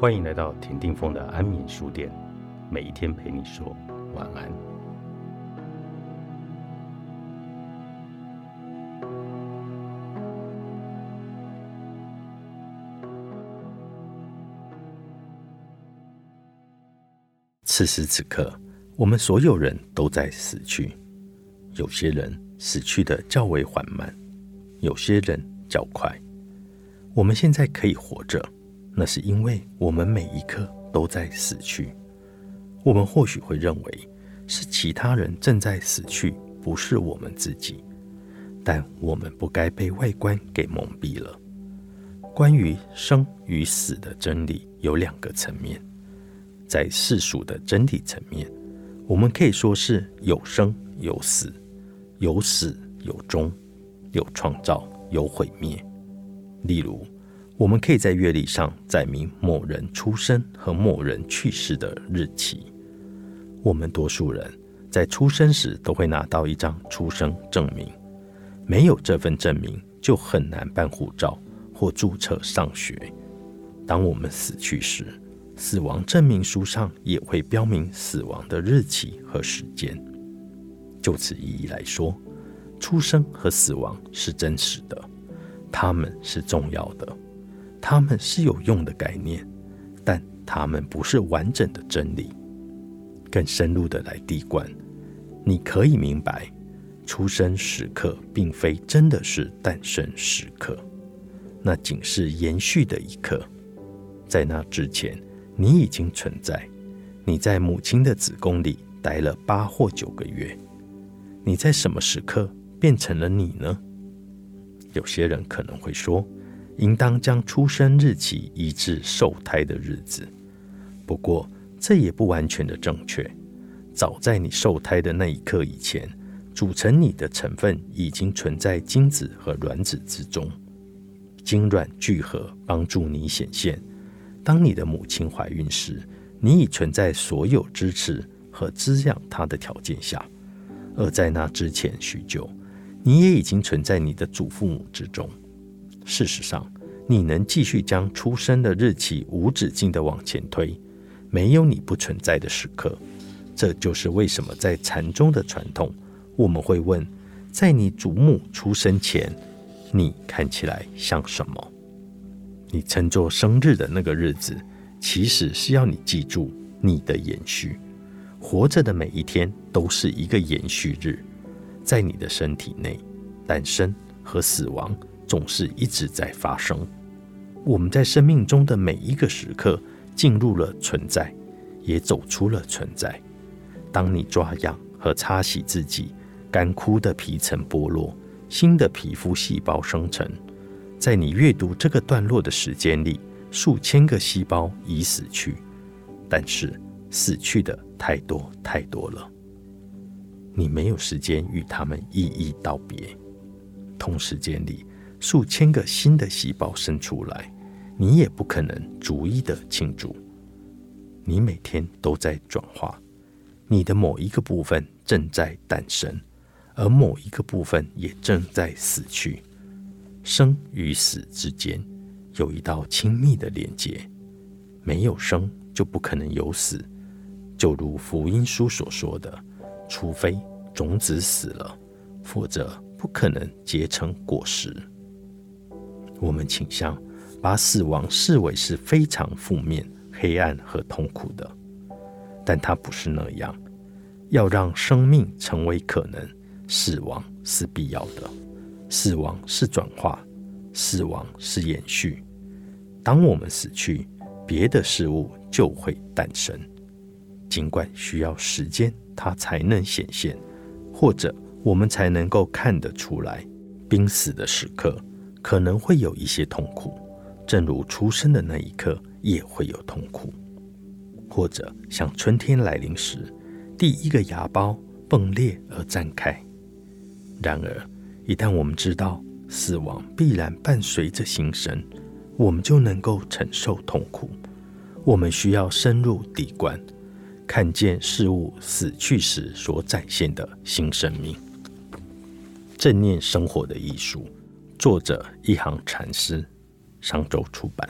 欢迎来到田定峰的安眠书店，每一天陪你说晚安。此时此刻，我们所有人都在死去，有些人死去的较为缓慢，有些人较快。我们现在可以活着。那是因为我们每一刻都在死去。我们或许会认为是其他人正在死去，不是我们自己。但我们不该被外观给蒙蔽了。关于生与死的真理有两个层面。在世俗的真理层面，我们可以说是有生有死，有始有终，有创造有毁灭。例如。我们可以在月历上载明某人出生和某人去世的日期。我们多数人在出生时都会拿到一张出生证明，没有这份证明就很难办护照或注册上学。当我们死去时，死亡证明书上也会标明死亡的日期和时间。就此意义来说，出生和死亡是真实的，它们是重要的。他们是有用的概念，但他们不是完整的真理。更深入的来滴灌，你可以明白，出生时刻并非真的是诞生时刻，那仅是延续的一刻。在那之前，你已经存在。你在母亲的子宫里待了八或九个月。你在什么时刻变成了你呢？有些人可能会说。应当将出生日期移至受胎的日子，不过这也不完全的正确。早在你受胎的那一刻以前，组成你的成分已经存在精子和卵子之中，精卵聚合帮助你显现。当你的母亲怀孕时，你已存在所有支持和滋养她的条件下；而在那之前许久，你也已经存在你的祖父母之中。事实上，你能继续将出生的日期无止境的往前推，没有你不存在的时刻。这就是为什么在禅宗的传统，我们会问：在你祖母出生前，你看起来像什么？你称作生日的那个日子，其实是要你记住你的延续。活着的每一天都是一个延续日，在你的身体内诞生和死亡。总是一直在发生。我们在生命中的每一个时刻进入了存在，也走出了存在。当你抓痒和擦洗自己，干枯的皮层剥落，新的皮肤细胞生成。在你阅读这个段落的时间里，数千个细胞已死去，但是死去的太多太多了。你没有时间与他们一一道别。同时间里。数千个新的细胞生出来，你也不可能逐一的庆祝。你每天都在转化，你的某一个部分正在诞生，而某一个部分也正在死去。生与死之间有一道亲密的连接，没有生就不可能有死。就如福音书所说的，除非种子死了，否则不可能结成果实。我们倾向把死亡视为是非常负面、黑暗和痛苦的，但它不是那样。要让生命成为可能，死亡是必要的。死亡是转化，死亡是延续。当我们死去，别的事物就会诞生，尽管需要时间，它才能显现，或者我们才能够看得出来濒死的时刻。可能会有一些痛苦，正如出生的那一刻也会有痛苦，或者像春天来临时，第一个芽苞迸裂而绽开。然而，一旦我们知道死亡必然伴随着新生，我们就能够承受痛苦。我们需要深入底观，看见事物死去时所展现的新生命，正念生活的艺术。作者一行禅师，商周出版。